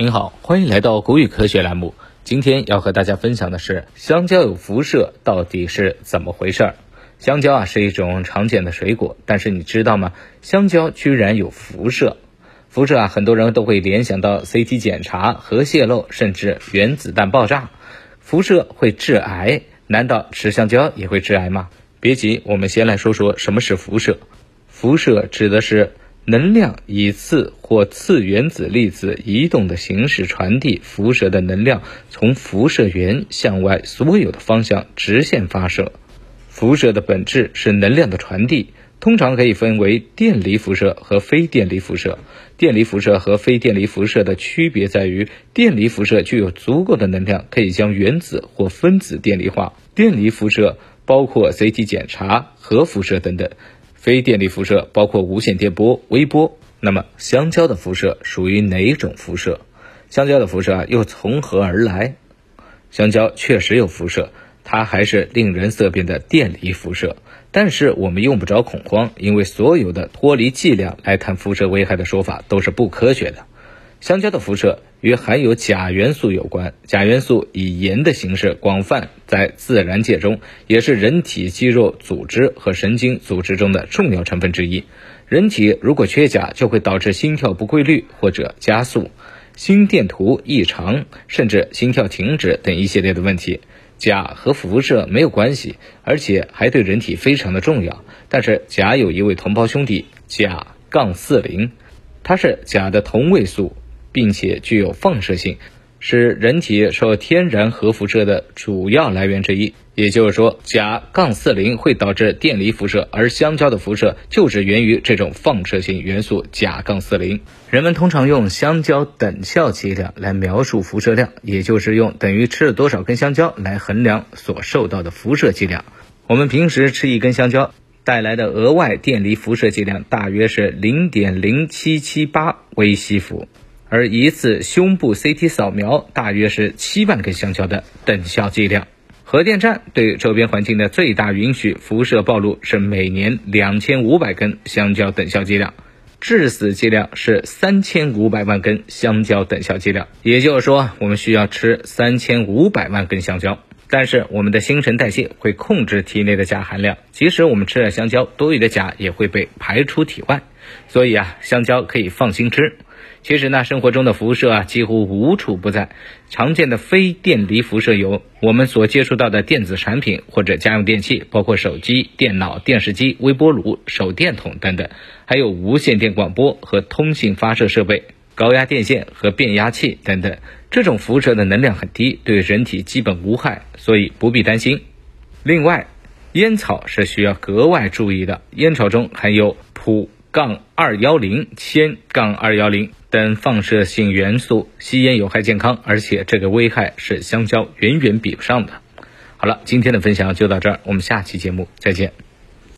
您好，欢迎来到国语科学栏目。今天要和大家分享的是香蕉有辐射到底是怎么回事儿？香蕉啊是一种常见的水果，但是你知道吗？香蕉居然有辐射。辐射啊，很多人都会联想到 CT 检查、核泄漏，甚至原子弹爆炸。辐射会致癌，难道吃香蕉也会致癌吗？别急，我们先来说说什么是辐射。辐射指的是。能量以次或次原子粒子移动的形式传递辐射的能量，从辐射源向外所有的方向直线发射。辐射的本质是能量的传递，通常可以分为电离辐射和非电离辐射。电离辐射和非电离辐射的区别在于，电离辐射具有足够的能量，可以将原子或分子电离化。电离辐射包括 CT 检查、核辐射等等。非电力辐射包括无线电波、微波。那么，香蕉的辐射属于哪种辐射？香蕉的辐射又从何而来？香蕉确实有辐射，它还是令人色变的电离辐射。但是我们用不着恐慌，因为所有的脱离剂量来谈辐射危害的说法都是不科学的。香蕉的辐射与含有钾元素有关，钾元素以盐的形式广泛在自然界中，也是人体肌肉组织和神经组织中的重要成分之一。人体如果缺钾，就会导致心跳不规律或者加速、心电图异常，甚至心跳停止等一系列的问题。钾和辐射没有关系，而且还对人体非常的重要。但是钾有一位同胞兄弟，钾杠四零，它是钾的同位素。并且具有放射性，是人体受天然核辐射的主要来源之一。也就是说，钾杠四零会导致电离辐射，而香蕉的辐射就是源于这种放射性元素钾杠四零。人们通常用香蕉等效剂量来描述辐射量，也就是用等于吃了多少根香蕉来衡量所受到的辐射剂量。我们平时吃一根香蕉带来的额外电离辐射剂量大约是零点零七七八微西弗。而一次胸部 CT 扫描大约是七万根香蕉的等效剂量。核电站对周边环境的最大允许辐射暴露是每年两千五百根香蕉等效剂量，致死剂量是三千五百万根香蕉等效剂量。也就是说，我们需要吃三千五百万根香蕉。但是我们的新陈代谢会控制体内的钾含量，即使我们吃了香蕉，多余的钾也会被排出体外。所以啊，香蕉可以放心吃。其实呢，生活中的辐射啊几乎无处不在。常见的非电离辐射有我们所接触到的电子产品或者家用电器，包括手机、电脑、电视机、微波炉、手电筒等等，还有无线电广播和通信发射设备、高压电线和变压器等等。这种辐射的能量很低，对人体基本无害，所以不必担心。另外，烟草是需要格外注意的，烟草中含有普杠二幺零、铅杠二幺零。等放射性元素，吸烟有害健康，而且这个危害是香蕉远远比不上的。好了，今天的分享就到这儿，我们下期节目再见。